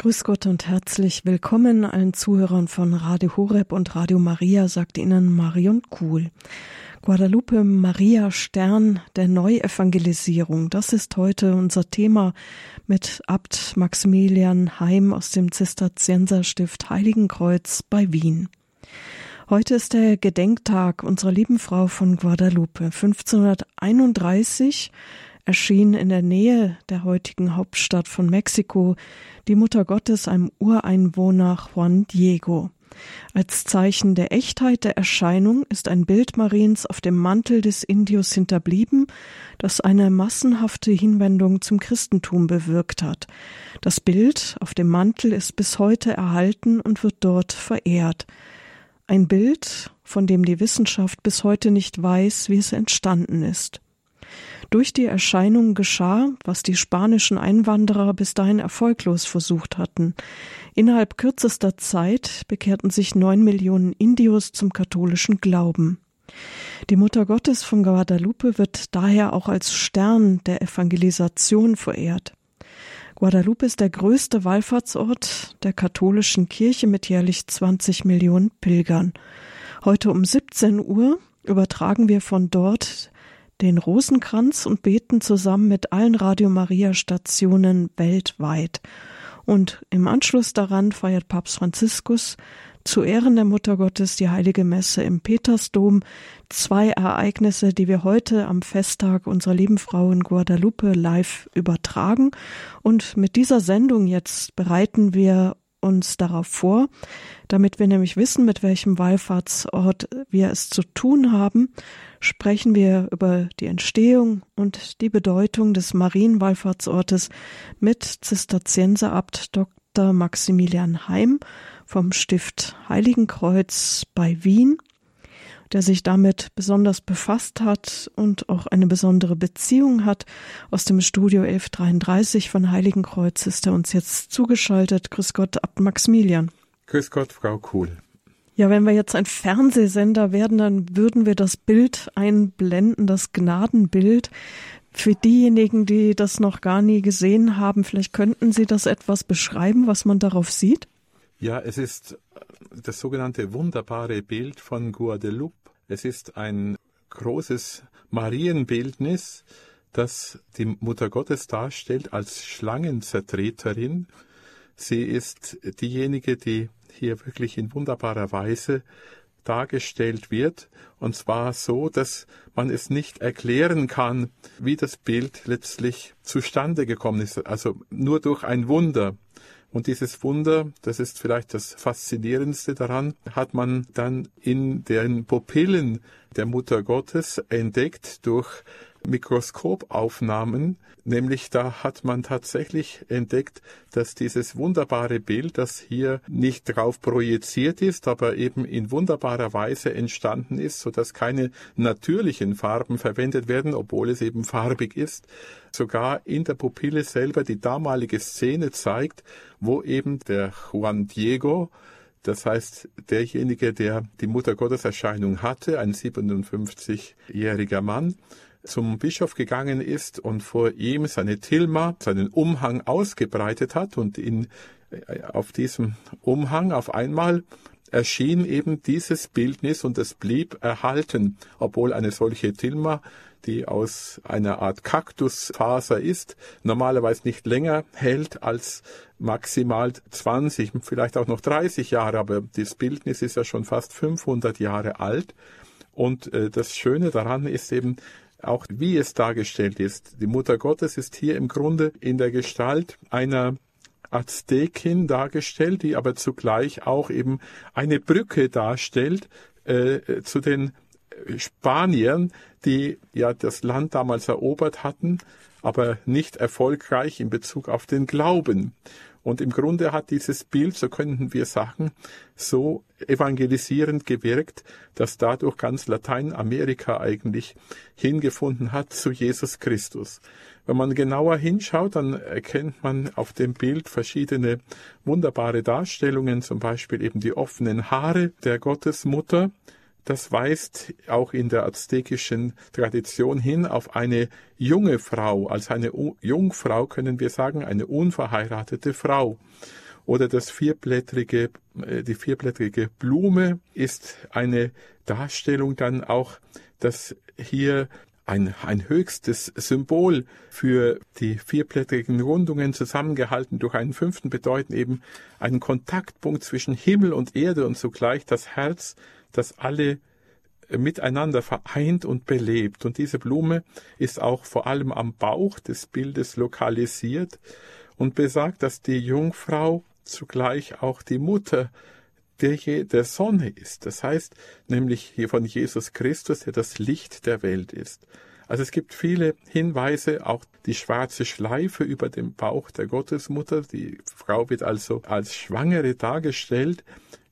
Grüß Gott und herzlich willkommen allen Zuhörern von Radio Horeb und Radio Maria, sagt Ihnen Marion Kuhl. Guadalupe Maria Stern der Neuevangelisierung, das ist heute unser Thema mit Abt Maximilian Heim aus dem Zisterzienserstift Heiligenkreuz bei Wien. Heute ist der Gedenktag unserer lieben Frau von Guadalupe. 1531 erschien in der Nähe der heutigen Hauptstadt von Mexiko die Mutter Gottes einem Ureinwohner Juan Diego. Als Zeichen der Echtheit der Erscheinung ist ein Bild Mariens auf dem Mantel des Indios hinterblieben, das eine massenhafte Hinwendung zum Christentum bewirkt hat. Das Bild auf dem Mantel ist bis heute erhalten und wird dort verehrt. Ein Bild, von dem die Wissenschaft bis heute nicht weiß, wie es entstanden ist. Durch die Erscheinung geschah, was die spanischen Einwanderer bis dahin erfolglos versucht hatten. Innerhalb kürzester Zeit bekehrten sich neun Millionen Indios zum katholischen Glauben. Die Mutter Gottes von Guadalupe wird daher auch als Stern der Evangelisation verehrt. Guadalupe ist der größte Wallfahrtsort der katholischen Kirche mit jährlich 20 Millionen Pilgern. Heute um 17 Uhr übertragen wir von dort den Rosenkranz und beten zusammen mit allen Radio Maria Stationen weltweit. Und im Anschluss daran feiert Papst Franziskus zu Ehren der Mutter Gottes die heilige Messe im Petersdom. Zwei Ereignisse, die wir heute am Festtag unserer lieben Frau in Guadalupe live übertragen. Und mit dieser Sendung jetzt bereiten wir uns darauf vor, damit wir nämlich wissen, mit welchem Wallfahrtsort wir es zu tun haben, sprechen wir über die Entstehung und die Bedeutung des Marienwallfahrtsortes mit Zisterzienserabt Dr. Maximilian Heim vom Stift Heiligenkreuz bei Wien, der sich damit besonders befasst hat und auch eine besondere Beziehung hat. Aus dem Studio 1133 von Heiligenkreuz ist er uns jetzt zugeschaltet. Grüß Gott, Abt Maximilian. Grüß Gott, Frau Kuhl. Ja, wenn wir jetzt ein Fernsehsender werden, dann würden wir das Bild einblenden, das Gnadenbild. Für diejenigen, die das noch gar nie gesehen haben, vielleicht könnten Sie das etwas beschreiben, was man darauf sieht? Ja, es ist das sogenannte wunderbare Bild von Guadeloupe. Es ist ein großes Marienbildnis, das die Mutter Gottes darstellt als Schlangenzertreterin. Sie ist diejenige, die hier wirklich in wunderbarer Weise dargestellt wird, und zwar so, dass man es nicht erklären kann, wie das Bild letztlich zustande gekommen ist, also nur durch ein Wunder. Und dieses Wunder, das ist vielleicht das Faszinierendste daran, hat man dann in den Pupillen der Mutter Gottes entdeckt durch Mikroskopaufnahmen, nämlich da hat man tatsächlich entdeckt, dass dieses wunderbare Bild, das hier nicht drauf projiziert ist, aber eben in wunderbarer Weise entstanden ist, so dass keine natürlichen Farben verwendet werden, obwohl es eben farbig ist, sogar in der Pupille selber die damalige Szene zeigt, wo eben der Juan Diego das heißt, derjenige, der die Mutter Gottes Erscheinung hatte, ein 57-jähriger Mann, zum Bischof gegangen ist und vor ihm seine Tilma, seinen Umhang ausgebreitet hat und in, äh, auf diesem Umhang auf einmal erschien eben dieses Bildnis und es blieb erhalten, obwohl eine solche Tilma, die aus einer Art Kaktusfaser ist, normalerweise nicht länger hält als maximal 20, vielleicht auch noch 30 Jahre, aber das Bildnis ist ja schon fast 500 Jahre alt. Und äh, das Schöne daran ist eben, auch wie es dargestellt ist. Die Mutter Gottes ist hier im Grunde in der Gestalt einer Aztekin dargestellt, die aber zugleich auch eben eine Brücke darstellt äh, zu den Spaniern, die ja das Land damals erobert hatten, aber nicht erfolgreich in Bezug auf den Glauben. Und im Grunde hat dieses Bild, so könnten wir sagen, so evangelisierend gewirkt, dass dadurch ganz Lateinamerika eigentlich hingefunden hat zu Jesus Christus. Wenn man genauer hinschaut, dann erkennt man auf dem Bild verschiedene wunderbare Darstellungen, zum Beispiel eben die offenen Haare der Gottesmutter, das weist auch in der aztekischen Tradition hin auf eine junge Frau. Als eine Jungfrau können wir sagen, eine unverheiratete Frau. oder das vierblättrige, äh, die vierblättrige Blume ist eine Darstellung dann auch, dass hier ein, ein höchstes Symbol für die vierblättrigen Rundungen zusammengehalten durch einen fünften bedeuten eben einen Kontaktpunkt zwischen Himmel und Erde und zugleich das Herz, das alle miteinander vereint und belebt. Und diese Blume ist auch vor allem am Bauch des Bildes lokalisiert und besagt, dass die Jungfrau zugleich auch die Mutter der, der Sonne ist. Das heißt nämlich hier von Jesus Christus, der das Licht der Welt ist. Also es gibt viele Hinweise, auch die schwarze Schleife über dem Bauch der Gottesmutter, die Frau wird also als Schwangere dargestellt,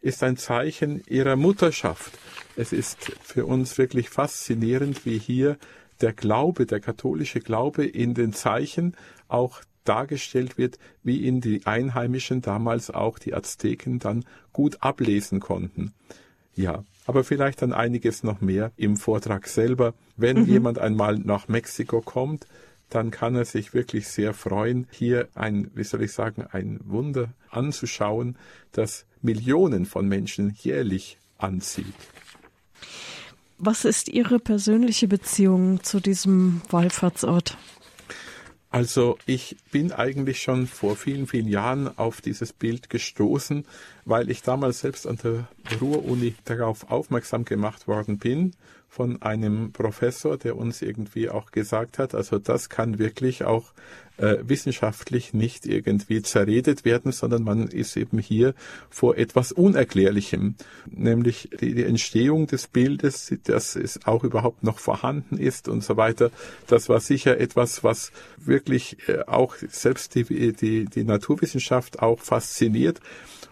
ist ein Zeichen ihrer Mutterschaft. Es ist für uns wirklich faszinierend, wie hier der Glaube, der katholische Glaube in den Zeichen auch dargestellt wird, wie ihn die Einheimischen damals auch die Azteken dann gut ablesen konnten. Ja, aber vielleicht dann einiges noch mehr im Vortrag selber. Wenn mhm. jemand einmal nach Mexiko kommt, dann kann er sich wirklich sehr freuen, hier ein, wie soll ich sagen, ein Wunder anzuschauen, das Millionen von Menschen jährlich anzieht. Was ist Ihre persönliche Beziehung zu diesem Wallfahrtsort? Also ich bin eigentlich schon vor vielen, vielen Jahren auf dieses Bild gestoßen, weil ich damals selbst an der Ruhr-Uni darauf aufmerksam gemacht worden bin von einem Professor, der uns irgendwie auch gesagt hat, also das kann wirklich auch äh, wissenschaftlich nicht irgendwie zerredet werden, sondern man ist eben hier vor etwas Unerklärlichem, nämlich die, die Entstehung des Bildes, dass es auch überhaupt noch vorhanden ist und so weiter. Das war sicher etwas, was wirklich äh, auch selbst die, die, die Naturwissenschaft auch fasziniert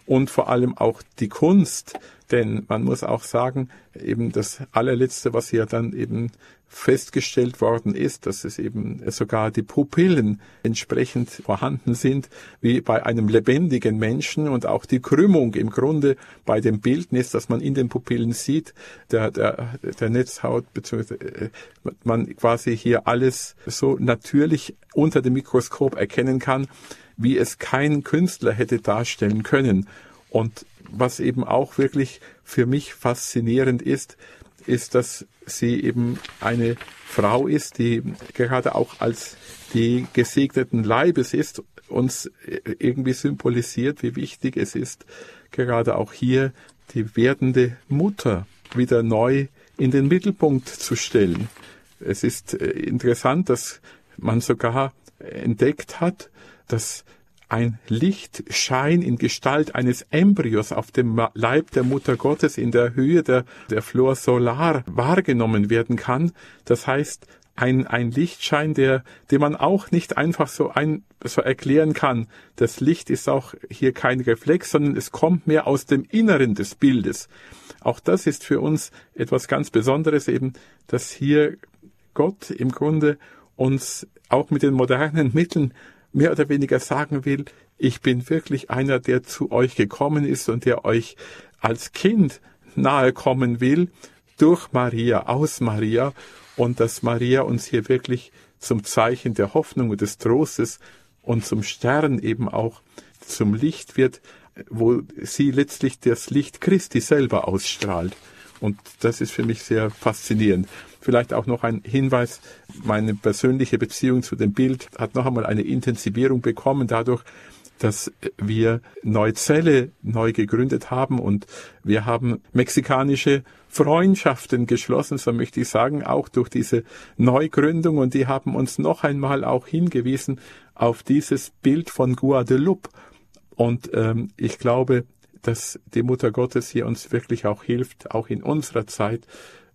und vor allem auch die Kunst, denn man muss auch sagen, eben das allerletzte, was hier dann eben festgestellt worden ist, dass es eben sogar die Pupillen entsprechend vorhanden sind wie bei einem lebendigen Menschen. Und auch die Krümmung im Grunde bei dem Bildnis, dass man in den Pupillen sieht, der, der, der Netzhaut, beziehungsweise äh, man quasi hier alles so natürlich unter dem Mikroskop erkennen kann, wie es kein Künstler hätte darstellen können. Und was eben auch wirklich für mich faszinierend ist, ist, dass sie eben eine Frau ist, die gerade auch als die gesegneten Leibes ist, uns irgendwie symbolisiert, wie wichtig es ist, gerade auch hier die werdende Mutter wieder neu in den Mittelpunkt zu stellen. Es ist äh, interessant, dass man sogar entdeckt hat, dass ein Lichtschein in Gestalt eines Embryos auf dem Leib der Mutter Gottes in der Höhe der, der Flor Solar wahrgenommen werden kann. Das heißt, ein, ein Lichtschein, der, den man auch nicht einfach so ein, so erklären kann. Das Licht ist auch hier kein Reflex, sondern es kommt mehr aus dem Inneren des Bildes. Auch das ist für uns etwas ganz Besonderes eben, dass hier Gott im Grunde uns auch mit den modernen Mitteln mehr oder weniger sagen will, ich bin wirklich einer, der zu euch gekommen ist und der euch als Kind nahe kommen will, durch Maria, aus Maria, und dass Maria uns hier wirklich zum Zeichen der Hoffnung und des Trostes und zum Stern eben auch zum Licht wird, wo sie letztlich das Licht Christi selber ausstrahlt. Und das ist für mich sehr faszinierend. Vielleicht auch noch ein Hinweis, meine persönliche Beziehung zu dem Bild hat noch einmal eine Intensivierung bekommen dadurch, dass wir Neuzelle neu gegründet haben und wir haben mexikanische Freundschaften geschlossen, so möchte ich sagen, auch durch diese Neugründung und die haben uns noch einmal auch hingewiesen auf dieses Bild von Guadeloupe. Und ähm, ich glaube, dass die Mutter Gottes hier uns wirklich auch hilft, auch in unserer Zeit,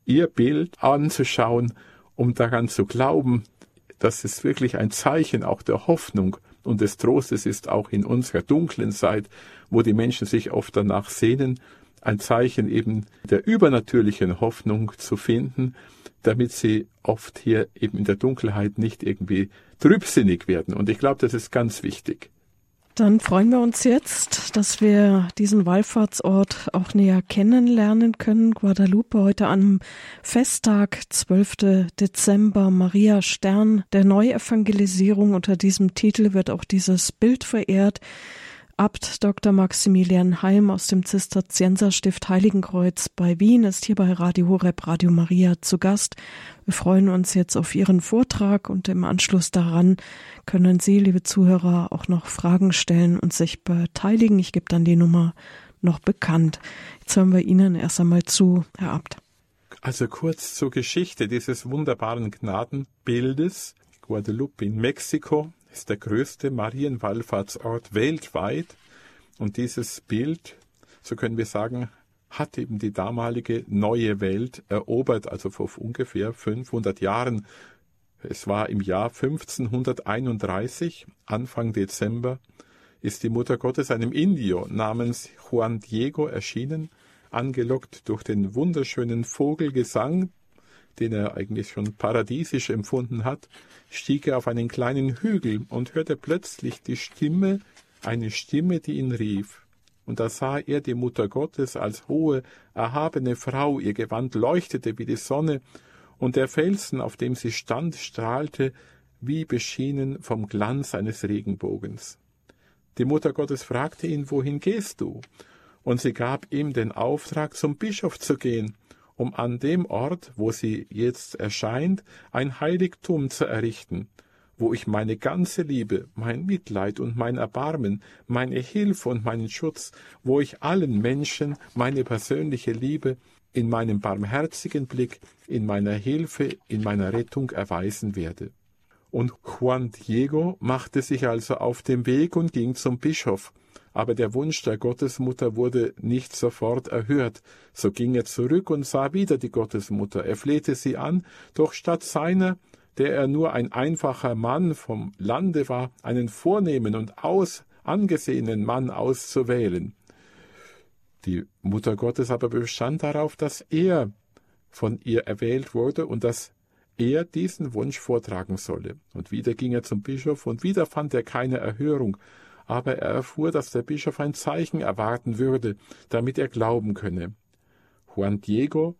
ihr Bild anzuschauen, um daran zu glauben, dass es wirklich ein Zeichen auch der Hoffnung und des Trostes ist, auch in unserer dunklen Zeit, wo die Menschen sich oft danach sehnen, ein Zeichen eben der übernatürlichen Hoffnung zu finden, damit sie oft hier eben in der Dunkelheit nicht irgendwie trübsinnig werden. Und ich glaube, das ist ganz wichtig. Dann freuen wir uns jetzt, dass wir diesen Wallfahrtsort auch näher kennenlernen können. Guadalupe heute am Festtag, 12. Dezember, Maria Stern der Neuevangelisierung. Unter diesem Titel wird auch dieses Bild verehrt. Abt Dr. Maximilian Heim aus dem Zisterzienserstift Heiligenkreuz bei Wien ist hier bei Radio Horeb Radio Maria zu Gast. Wir freuen uns jetzt auf Ihren Vortrag und im Anschluss daran können Sie, liebe Zuhörer, auch noch Fragen stellen und sich beteiligen. Ich gebe dann die Nummer noch bekannt. Jetzt hören wir Ihnen erst einmal zu, Herr Abt. Also kurz zur Geschichte dieses wunderbaren Gnadenbildes. Guadalupe in Mexiko ist der größte Marienwallfahrtsort weltweit. Und dieses Bild, so können wir sagen, hat eben die damalige neue Welt erobert, also vor ungefähr 500 Jahren. Es war im Jahr 1531, Anfang Dezember, ist die Mutter Gottes einem Indio namens Juan Diego erschienen, angelockt durch den wunderschönen Vogelgesang, den er eigentlich schon paradiesisch empfunden hat, stieg er auf einen kleinen Hügel und hörte plötzlich die Stimme, eine Stimme, die ihn rief. Und da sah er die Mutter Gottes als hohe, erhabene Frau, ihr Gewand leuchtete wie die Sonne, und der Felsen, auf dem sie stand, strahlte wie beschienen vom Glanz eines Regenbogens. Die Mutter Gottes fragte ihn, wohin gehst du? Und sie gab ihm den Auftrag, zum Bischof zu gehen um an dem Ort, wo sie jetzt erscheint, ein Heiligtum zu errichten, wo ich meine ganze Liebe, mein Mitleid und mein Erbarmen, meine Hilfe und meinen Schutz, wo ich allen Menschen meine persönliche Liebe in meinem barmherzigen Blick, in meiner Hilfe, in meiner Rettung erweisen werde. Und Juan Diego machte sich also auf den Weg und ging zum Bischof, aber der Wunsch der Gottesmutter wurde nicht sofort erhört. So ging er zurück und sah wieder die Gottesmutter. Er flehte sie an, doch statt seiner, der er nur ein einfacher Mann vom Lande war, einen vornehmen und aus angesehenen Mann auszuwählen. Die Mutter Gottes aber bestand darauf, dass er von ihr erwählt wurde und dass er diesen Wunsch vortragen solle. Und wieder ging er zum Bischof, und wieder fand er keine Erhörung, aber er erfuhr, dass der Bischof ein Zeichen erwarten würde, damit er glauben könne. Juan Diego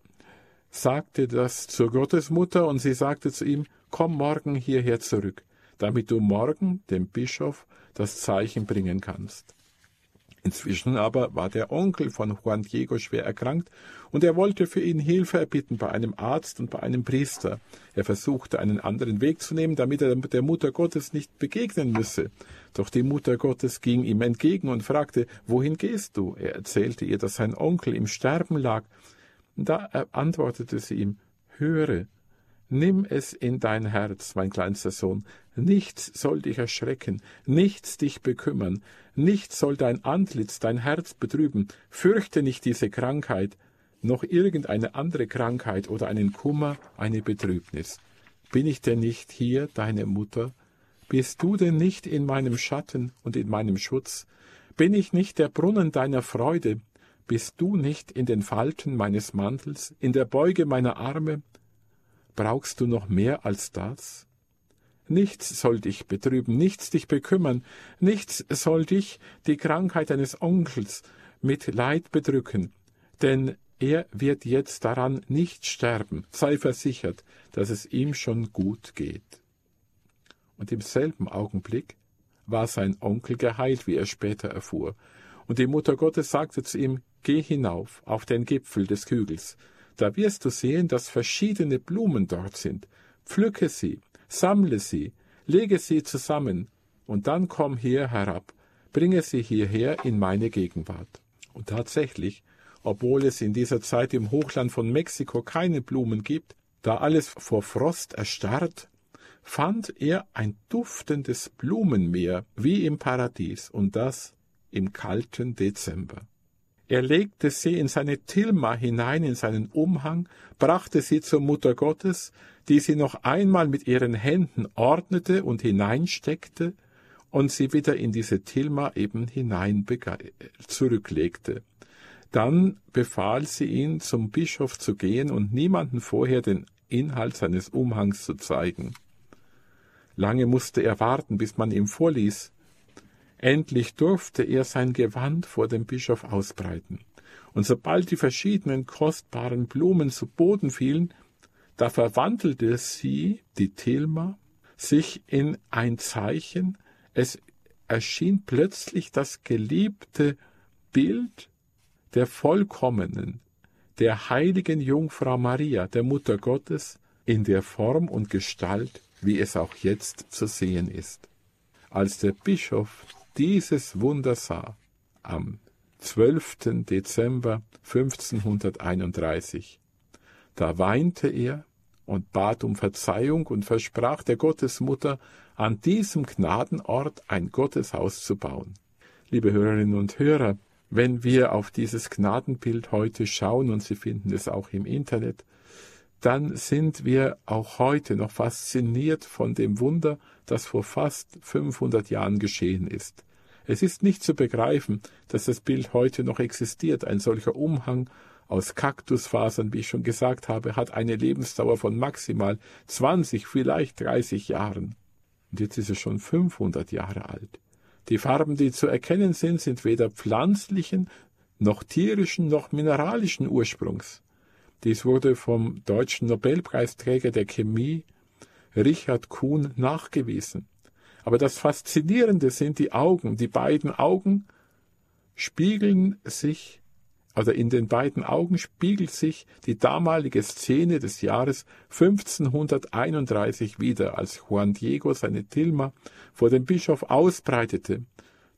sagte das zur Gottesmutter, und sie sagte zu ihm, Komm morgen hierher zurück, damit du morgen dem Bischof das Zeichen bringen kannst. Inzwischen aber war der Onkel von Juan Diego schwer erkrankt, und er wollte für ihn Hilfe erbitten bei einem Arzt und bei einem Priester. Er versuchte einen anderen Weg zu nehmen, damit er der Mutter Gottes nicht begegnen müsse. Doch die Mutter Gottes ging ihm entgegen und fragte, Wohin gehst du? Er erzählte ihr, dass sein Onkel im Sterben lag. Da antwortete sie ihm, Höre, Nimm es in dein Herz, mein kleinster Sohn, nichts soll dich erschrecken, nichts dich bekümmern, nichts soll dein Antlitz, dein Herz betrüben, fürchte nicht diese Krankheit, noch irgendeine andere Krankheit oder einen Kummer, eine Betrübnis. Bin ich denn nicht hier, deine Mutter? Bist du denn nicht in meinem Schatten und in meinem Schutz? Bin ich nicht der Brunnen deiner Freude? Bist du nicht in den Falten meines Mantels, in der Beuge meiner Arme? Brauchst du noch mehr als das? Nichts soll dich betrüben, nichts dich bekümmern, nichts soll dich, die Krankheit deines Onkels, mit Leid bedrücken, denn er wird jetzt daran nicht sterben, sei versichert, dass es ihm schon gut geht. Und im selben Augenblick war sein Onkel geheilt, wie er später erfuhr, und die Mutter Gottes sagte zu ihm, Geh hinauf auf den Gipfel des Hügels, da wirst du sehen, dass verschiedene Blumen dort sind. Pflücke sie, sammle sie, lege sie zusammen, und dann komm hier herab, bringe sie hierher in meine Gegenwart. Und tatsächlich, obwohl es in dieser Zeit im Hochland von Mexiko keine Blumen gibt, da alles vor Frost erstarrt, fand er ein duftendes Blumenmeer wie im Paradies, und das im kalten Dezember. Er legte sie in seine Tilma hinein, in seinen Umhang, brachte sie zur Mutter Gottes, die sie noch einmal mit ihren Händen ordnete und hineinsteckte und sie wieder in diese Tilma eben hinein zurücklegte. Dann befahl sie ihn, zum Bischof zu gehen und niemanden vorher den Inhalt seines Umhangs zu zeigen. Lange musste er warten, bis man ihm vorließ, Endlich durfte er sein Gewand vor dem Bischof ausbreiten. Und sobald die verschiedenen kostbaren Blumen zu Boden fielen, da verwandelte sie, die Tilma, sich in ein Zeichen, es erschien plötzlich das geliebte Bild der vollkommenen, der heiligen Jungfrau Maria, der Mutter Gottes, in der Form und Gestalt, wie es auch jetzt zu sehen ist. Als der Bischof dieses Wunder sah, am 12. Dezember 1531, da weinte er und bat um Verzeihung und versprach der Gottesmutter, an diesem Gnadenort ein Gotteshaus zu bauen. Liebe Hörerinnen und Hörer, wenn wir auf dieses Gnadenbild heute schauen, und Sie finden es auch im Internet, dann sind wir auch heute noch fasziniert von dem Wunder, das vor fast 500 Jahren geschehen ist. Es ist nicht zu begreifen, dass das Bild heute noch existiert. Ein solcher Umhang aus Kaktusfasern, wie ich schon gesagt habe, hat eine Lebensdauer von maximal 20, vielleicht 30 Jahren. Und jetzt ist es schon 500 Jahre alt. Die Farben, die zu erkennen sind, sind weder pflanzlichen, noch tierischen, noch mineralischen Ursprungs. Dies wurde vom deutschen Nobelpreisträger der Chemie Richard Kuhn nachgewiesen. Aber das Faszinierende sind die Augen. Die beiden Augen spiegeln sich oder in den beiden Augen spiegelt sich die damalige Szene des Jahres 1531 wieder, als Juan Diego seine Tilma vor dem Bischof ausbreitete.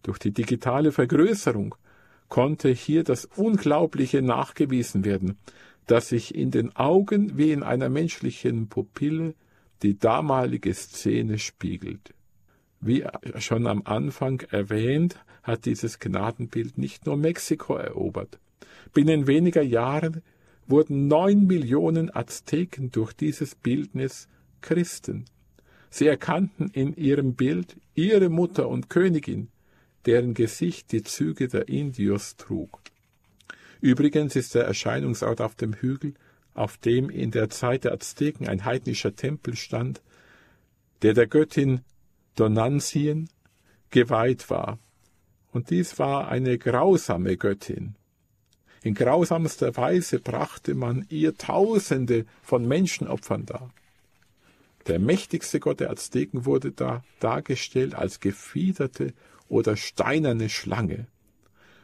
Durch die digitale Vergrößerung konnte hier das Unglaubliche nachgewiesen werden, dass sich in den Augen wie in einer menschlichen Pupille die damalige Szene spiegelt. Wie schon am Anfang erwähnt, hat dieses Gnadenbild nicht nur Mexiko erobert. Binnen weniger Jahren wurden neun Millionen Azteken durch dieses Bildnis Christen. Sie erkannten in ihrem Bild ihre Mutter und Königin, deren Gesicht die Züge der Indios trug. Übrigens ist der Erscheinungsort auf dem Hügel, auf dem in der Zeit der Azteken ein heidnischer Tempel stand, der der Göttin Donancien geweiht war. Und dies war eine grausame Göttin. In grausamster Weise brachte man ihr Tausende von Menschenopfern dar. Der mächtigste Gott der Azteken wurde da dargestellt als gefiederte oder steinerne Schlange.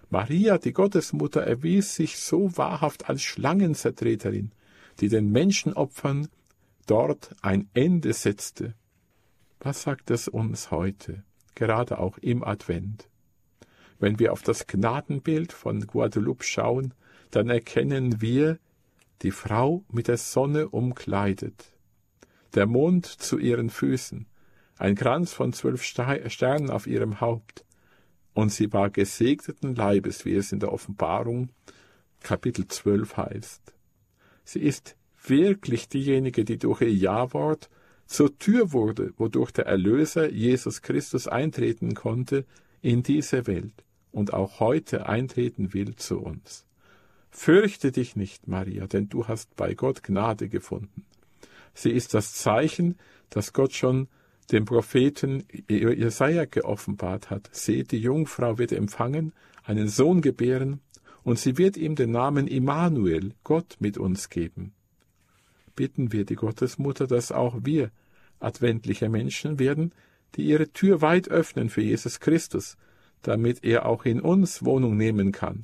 Maria, die Gottesmutter, erwies sich so wahrhaft als Schlangenzertreterin, die den Menschenopfern dort ein Ende setzte. Was sagt es uns heute, gerade auch im Advent? Wenn wir auf das Gnadenbild von Guadeloupe schauen, dann erkennen wir die Frau mit der Sonne umkleidet, der Mond zu ihren Füßen, ein Kranz von zwölf Sternen auf ihrem Haupt, und sie war gesegneten Leibes, wie es in der Offenbarung Kapitel 12 heißt. Sie ist wirklich diejenige, die durch ihr Ja-Wort zur Tür wurde, wodurch der Erlöser Jesus Christus eintreten konnte in diese Welt und auch heute eintreten will zu uns. Fürchte dich nicht, Maria, denn du hast bei Gott Gnade gefunden. Sie ist das Zeichen, das Gott schon dem Propheten Jesaja geoffenbart hat. Seht, die Jungfrau wird empfangen, einen Sohn gebären, und sie wird ihm den Namen Immanuel, Gott mit uns geben. Bitten wir die Gottesmutter, dass auch wir adventliche Menschen werden, die ihre Tür weit öffnen für Jesus Christus, damit er auch in uns Wohnung nehmen kann.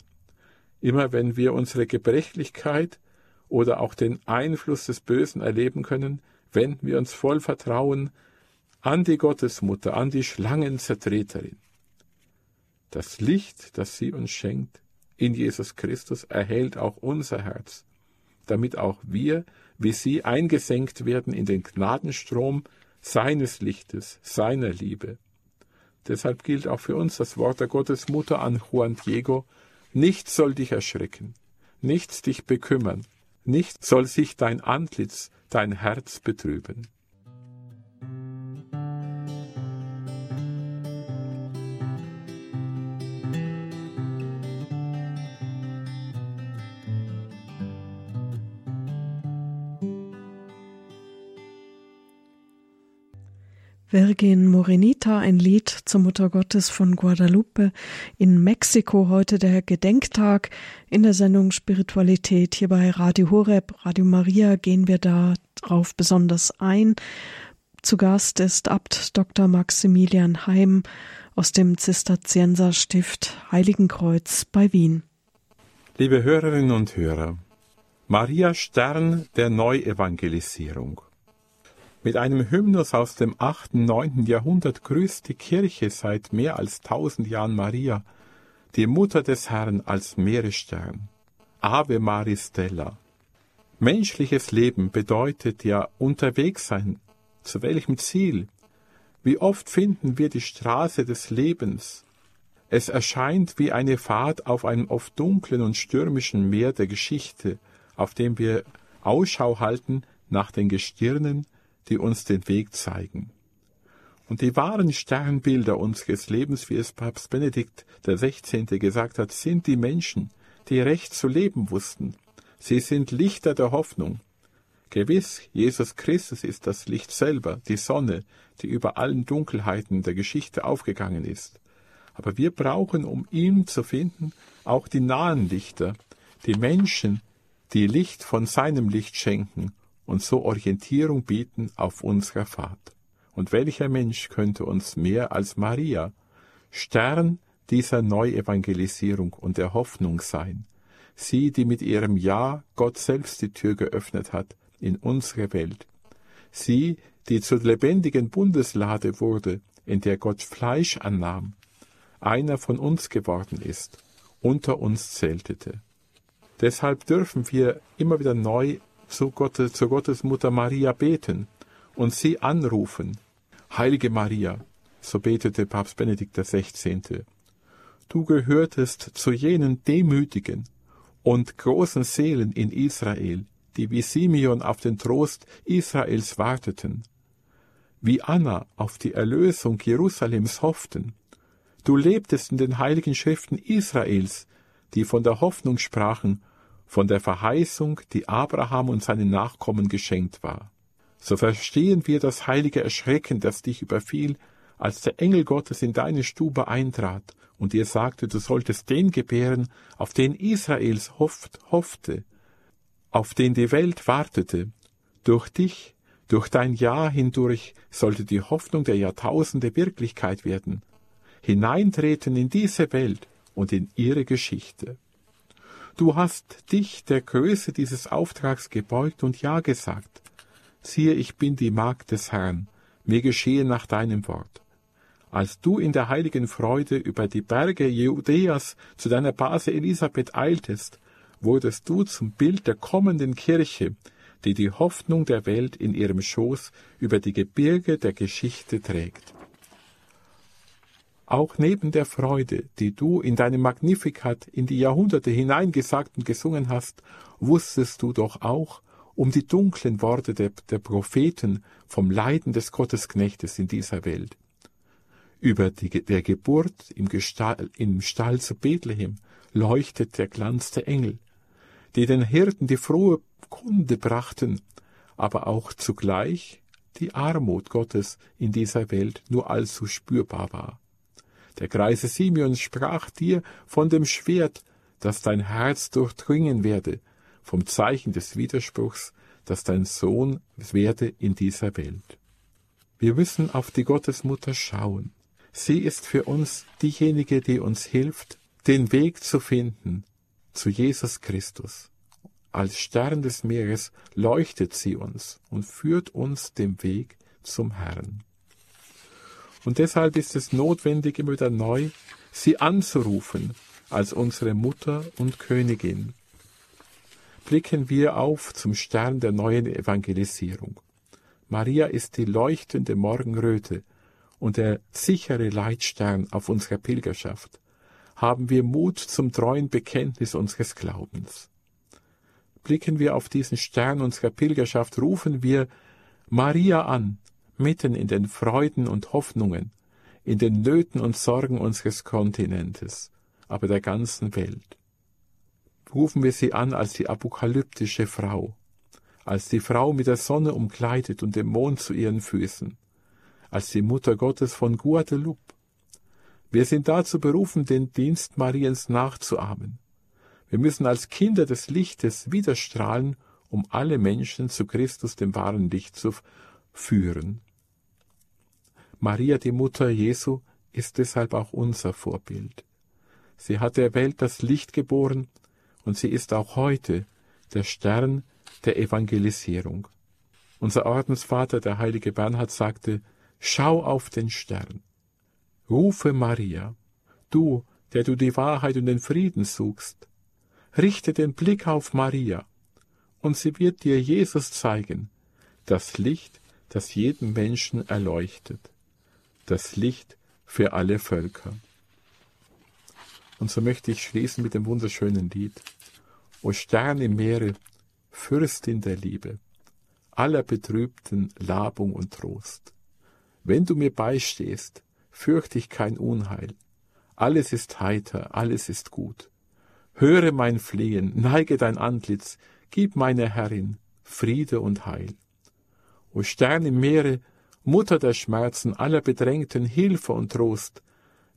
Immer wenn wir unsere Gebrechlichkeit oder auch den Einfluss des Bösen erleben können, wenden wir uns voll Vertrauen an die Gottesmutter, an die Schlangenzertreterin. Das Licht, das sie uns schenkt, in Jesus Christus, erhält auch unser Herz, damit auch wir, wie sie, eingesenkt werden in den Gnadenstrom seines Lichtes, seiner Liebe. Deshalb gilt auch für uns das Wort der Gottesmutter an Juan Diego, nichts soll dich erschrecken, nichts dich bekümmern, nichts soll sich dein Antlitz, dein Herz betrüben. Virgin Morenita, ein Lied zur Mutter Gottes von Guadalupe. In Mexiko heute der Gedenktag. In der Sendung Spiritualität hier bei Radio Horeb, Radio Maria gehen wir da drauf besonders ein. Zu Gast ist Abt Dr. Maximilian Heim aus dem Zisterzienserstift Heiligenkreuz bei Wien. Liebe Hörerinnen und Hörer, Maria Stern der Neuevangelisierung. Mit einem Hymnus aus dem 8., 9. Jahrhundert grüßt die Kirche seit mehr als tausend Jahren Maria, die Mutter des Herrn als Meeresstern. Ave Maristella. Menschliches Leben bedeutet ja unterwegs sein. Zu welchem Ziel? Wie oft finden wir die Straße des Lebens? Es erscheint wie eine Fahrt auf einem oft dunklen und stürmischen Meer der Geschichte, auf dem wir Ausschau halten nach den Gestirnen, die uns den Weg zeigen. Und die wahren Sternbilder unseres Lebens, wie es Papst Benedikt 16. gesagt hat, sind die Menschen, die recht zu leben wussten. Sie sind Lichter der Hoffnung. Gewiss, Jesus Christus ist das Licht selber, die Sonne, die über allen Dunkelheiten der Geschichte aufgegangen ist. Aber wir brauchen, um ihn zu finden, auch die nahen Lichter, die Menschen, die Licht von seinem Licht schenken und so Orientierung bieten auf unserer Fahrt. Und welcher Mensch könnte uns mehr als Maria, Stern dieser Neuevangelisierung und der Hoffnung sein, sie, die mit ihrem Ja Gott selbst die Tür geöffnet hat in unsere Welt, sie, die zur lebendigen Bundeslade wurde, in der Gott Fleisch annahm, einer von uns geworden ist, unter uns zeltete. Deshalb dürfen wir immer wieder neu zu Gottes, zur Gottesmutter Maria beten und sie anrufen. Heilige Maria, so betete Papst Benedikt XVI. Du gehörtest zu jenen demütigen und großen Seelen in Israel, die wie Simeon auf den Trost Israels warteten, wie Anna auf die Erlösung Jerusalems hofften. Du lebtest in den heiligen Schriften Israels, die von der Hoffnung sprachen von der Verheißung, die Abraham und seinen Nachkommen geschenkt war. So verstehen wir das heilige Erschrecken, das dich überfiel, als der Engel Gottes in deine Stube eintrat und dir sagte, du solltest den gebären, auf den Israels hofft, hoffte, auf den die Welt wartete. Durch dich, durch dein Ja hindurch sollte die Hoffnung der Jahrtausende Wirklichkeit werden, hineintreten in diese Welt und in ihre Geschichte. Du hast dich der Größe dieses Auftrags gebeugt und Ja gesagt. Siehe, ich bin die Magd des Herrn, mir geschehe nach deinem Wort. Als du in der heiligen Freude über die Berge Judäas zu deiner Base Elisabeth eiltest, wurdest du zum Bild der kommenden Kirche, die die Hoffnung der Welt in ihrem Schoß über die Gebirge der Geschichte trägt. Auch neben der Freude, die du in deinem Magnificat in die Jahrhunderte hineingesagt und gesungen hast, wusstest du doch auch um die dunklen Worte der, der Propheten vom Leiden des Gottesknechtes in dieser Welt. Über die, der Geburt im, Gestall, im Stall zu Bethlehem leuchtet der Glanz der Engel, die den Hirten die frohe Kunde brachten, aber auch zugleich die Armut Gottes in dieser Welt nur allzu spürbar war. Der greise Simeon sprach dir von dem Schwert, das dein Herz durchdringen werde, vom Zeichen des Widerspruchs, das dein Sohn werde in dieser Welt. Wir müssen auf die Gottesmutter schauen. Sie ist für uns diejenige, die uns hilft, den Weg zu finden zu Jesus Christus. Als Stern des Meeres leuchtet sie uns und führt uns den Weg zum Herrn. Und deshalb ist es notwendig, immer wieder neu, sie anzurufen als unsere Mutter und Königin. Blicken wir auf zum Stern der neuen Evangelisierung. Maria ist die leuchtende Morgenröte und der sichere Leitstern auf unserer Pilgerschaft. Haben wir Mut zum treuen Bekenntnis unseres Glaubens. Blicken wir auf diesen Stern unserer Pilgerschaft, rufen wir Maria an, mitten in den Freuden und Hoffnungen, in den Nöten und Sorgen unseres Kontinentes, aber der ganzen Welt. Rufen wir sie an als die apokalyptische Frau, als die Frau mit der Sonne umkleidet und dem Mond zu ihren Füßen, als die Mutter Gottes von Guadeloupe. Wir sind dazu berufen, den Dienst Mariens nachzuahmen. Wir müssen als Kinder des Lichtes widerstrahlen, um alle Menschen zu Christus, dem wahren Licht, zu führen. Maria, die Mutter Jesu, ist deshalb auch unser Vorbild. Sie hat der Welt das Licht geboren und sie ist auch heute der Stern der Evangelisierung. Unser Ordensvater, der heilige Bernhard, sagte, Schau auf den Stern. Rufe Maria, du, der du die Wahrheit und den Frieden suchst. Richte den Blick auf Maria, und sie wird dir Jesus zeigen, das Licht, das jeden Menschen erleuchtet, das Licht für alle Völker. Und so möchte ich schließen mit dem wunderschönen Lied. O Stern im Meere, Fürstin der Liebe, aller Betrübten Labung und Trost. Wenn du mir beistehst, fürcht ich kein Unheil. Alles ist heiter, alles ist gut. Höre mein Flehen, neige dein Antlitz, gib meine Herrin Friede und Heil. O Stern im Meere, Mutter der Schmerzen aller Bedrängten Hilfe und Trost,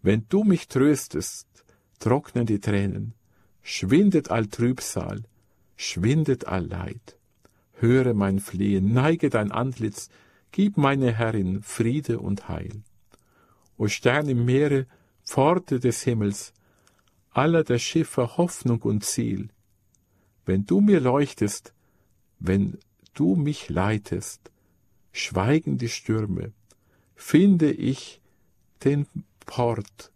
wenn du mich tröstest, trocknen die Tränen, schwindet all Trübsal, schwindet all Leid. Höre mein Flehen, neige dein Antlitz, gib meine Herrin Friede und Heil. O Stern im Meere, Pforte des Himmels, aller der Schiffer Hoffnung und Ziel, wenn du mir leuchtest, wenn du mich leitest, schweigen die Stürme, finde ich den Port,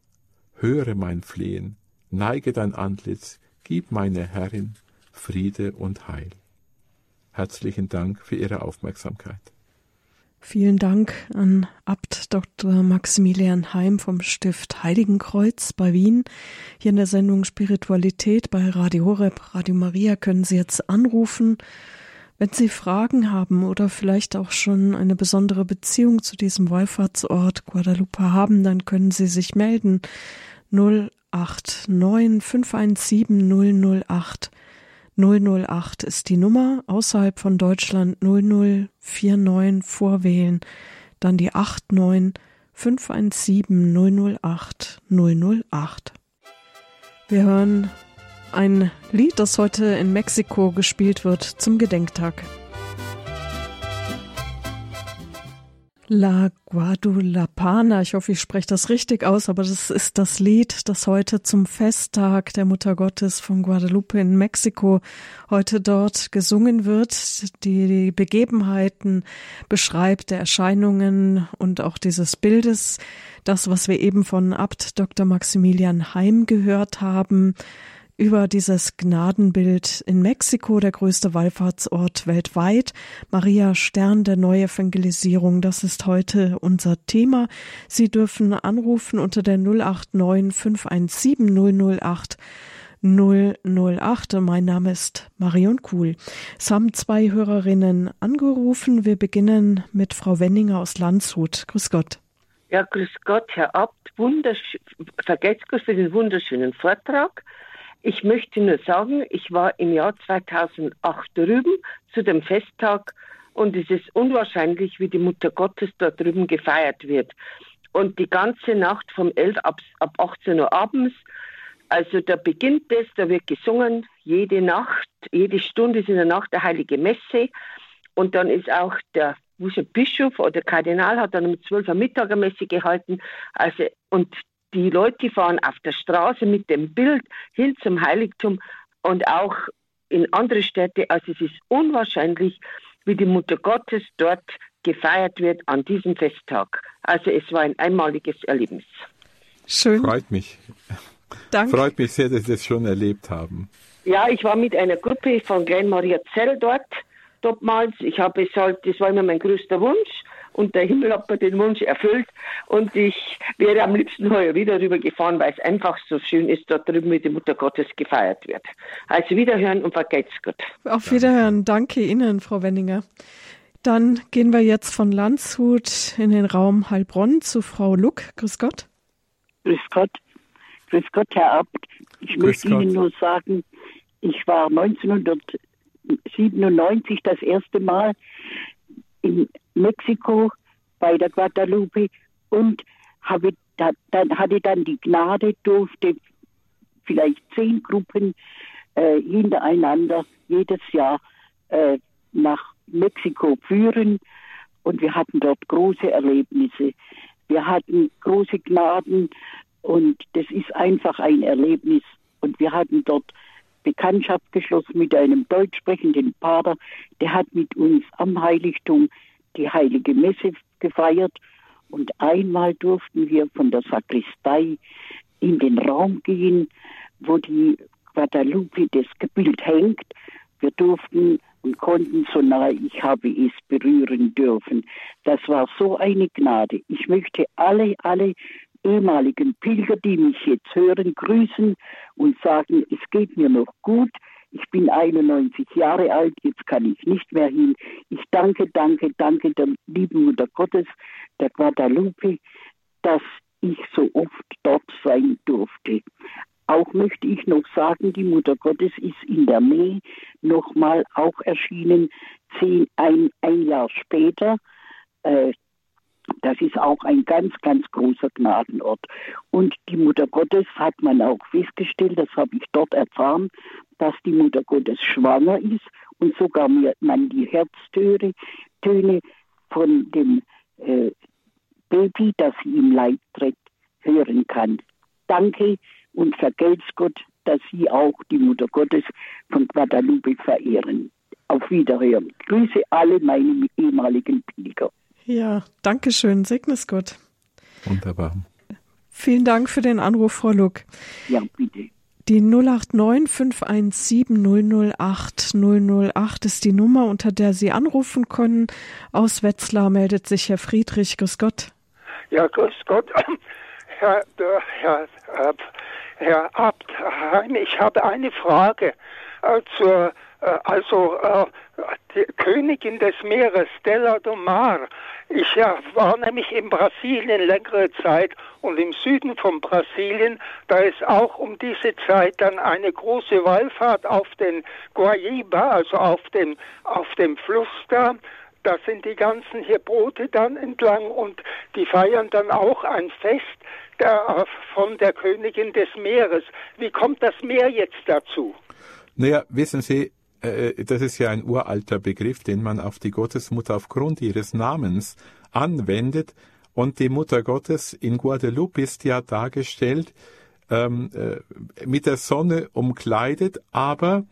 höre mein Flehen, neige dein Antlitz, gib meine Herrin Friede und Heil. Herzlichen Dank für Ihre Aufmerksamkeit. Vielen Dank an Abt Dr. Maximilian Heim vom Stift Heiligenkreuz bei Wien. Hier in der Sendung Spiritualität bei Radio Horeb, Radio Maria können Sie jetzt anrufen. Wenn Sie Fragen haben oder vielleicht auch schon eine besondere Beziehung zu diesem Wallfahrtsort Guadalupe haben, dann können Sie sich melden. 089 517 008 008 ist die Nummer, außerhalb von Deutschland 0049 vorwählen, dann die 89 517 008 008. Wir hören ein Lied, das heute in Mexiko gespielt wird zum Gedenktag. La Guadulapana, ich hoffe, ich spreche das richtig aus, aber das ist das Lied, das heute zum Festtag der Mutter Gottes von Guadalupe in Mexiko heute dort gesungen wird, die die Begebenheiten beschreibt, der Erscheinungen und auch dieses Bildes, das, was wir eben von Abt Dr. Maximilian Heim gehört haben, über dieses Gnadenbild in Mexiko, der größte Wallfahrtsort weltweit. Maria Stern der Neuevangelisierung, das ist heute unser Thema. Sie dürfen anrufen unter der 089 517 008 008. Mein Name ist Marion Kuhl. Es haben zwei Hörerinnen angerufen. Wir beginnen mit Frau Wenninger aus Landshut. Grüß Gott. Ja, grüß Gott, Herr Abt. Wundersch Vergesst Gott für den wunderschönen Vortrag. Ich möchte nur sagen, ich war im Jahr 2008 drüben zu dem Festtag und es ist unwahrscheinlich, wie die Mutter Gottes dort drüben gefeiert wird. Und die ganze Nacht vom 11 ab, ab 18 Uhr abends, also da beginnt es, da wird gesungen, jede Nacht, jede Stunde ist in der Nacht der Heilige Messe. Und dann ist auch der Bischof oder Kardinal hat dann um 12 Uhr Mittagermesse gehalten. Also, und die Leute fahren auf der Straße mit dem Bild hin zum Heiligtum und auch in andere Städte. Also es ist unwahrscheinlich, wie die Mutter Gottes dort gefeiert wird an diesem Festtag. Also es war ein einmaliges Erlebnis. Schön. Freut mich. Danke. Freut mich sehr, dass Sie das schon erlebt haben. Ja, ich war mit einer Gruppe von Klein Maria Zell dort, damals. Ich habe es halt, das war immer mein größter Wunsch und der Himmel hat mir den Wunsch erfüllt und ich wäre am liebsten heuer wieder rüber gefahren, weil es einfach so schön ist, dort drüben mit der Mutter Gottes gefeiert wird. Also Wiederhören und vergeht's gut. Auf Wiederhören. Danke Ihnen, Frau Wenninger. Dann gehen wir jetzt von Landshut in den Raum Heilbronn zu Frau Luck. Grüß Gott. Grüß Gott. Grüß Gott, Herr Abt. Ich Grüß möchte Gott. Ihnen nur sagen, ich war 1997 das erste Mal in Mexiko bei der Guadalupe und habe da, dann hatte dann die Gnade, durfte vielleicht zehn Gruppen äh, hintereinander jedes Jahr äh, nach Mexiko führen und wir hatten dort große Erlebnisse. Wir hatten große Gnaden und das ist einfach ein Erlebnis. Und wir hatten dort Bekanntschaft geschlossen mit einem deutsch sprechenden Pater, der hat mit uns am Heiligtum die heilige Messe gefeiert und einmal durften wir von der Sakristei in den Raum gehen, wo die Guadalupe das Gebild hängt. Wir durften und konnten so nahe ich habe es berühren dürfen. Das war so eine Gnade. Ich möchte alle, alle ehemaligen Pilger, die mich jetzt hören, grüßen und sagen, es geht mir noch gut. Ich bin 91 Jahre alt, jetzt kann ich nicht mehr hin. Ich danke, danke, danke der lieben Mutter Gottes, der Guadalupe, dass ich so oft dort sein durfte. Auch möchte ich noch sagen, die Mutter Gottes ist in der Nähe nochmal auch erschienen, zehn, ein, ein Jahr später. Äh, das ist auch ein ganz, ganz großer Gnadenort. Und die Mutter Gottes hat man auch festgestellt, das habe ich dort erfahren, dass die Mutter Gottes schwanger ist und sogar man die Herztöne Töne von dem äh, Baby, das sie im Leib trägt, hören kann. Danke und vergelt's Gott, dass Sie auch die Mutter Gottes von Guadalupe verehren. Auf Wiederhören. Grüße alle meine ehemaligen Pilger. Ja, danke schön. Segnes Gott. Wunderbar. Vielen Dank für den Anruf, Frau Luck. Ja, bitte. Die 089 517 008 008 ist die Nummer, unter der Sie anrufen können. Aus Wetzlar meldet sich Herr Friedrich. Grüß Gott. Ja, grüß Gott. Herr, Herr, Herr, Herr Abt, ich habe eine Frage äh, zur äh, also äh, die Königin des Meeres, Stella do Mar. Ich war nämlich in Brasilien längere Zeit und im Süden von Brasilien, da ist auch um diese Zeit dann eine große Wallfahrt auf den Guaíba, also auf dem, auf dem Fluss da. Da sind die ganzen hier Boote dann entlang und die feiern dann auch ein Fest der, von der Königin des Meeres. Wie kommt das Meer jetzt dazu? Naja, wissen Sie, äh, das ist ja ein uralter Begriff, den man auf die Gottesmutter aufgrund ihres Namens anwendet. Und die Mutter Gottes in Guadeloupe ist ja dargestellt ähm, äh, mit der Sonne umkleidet, aber,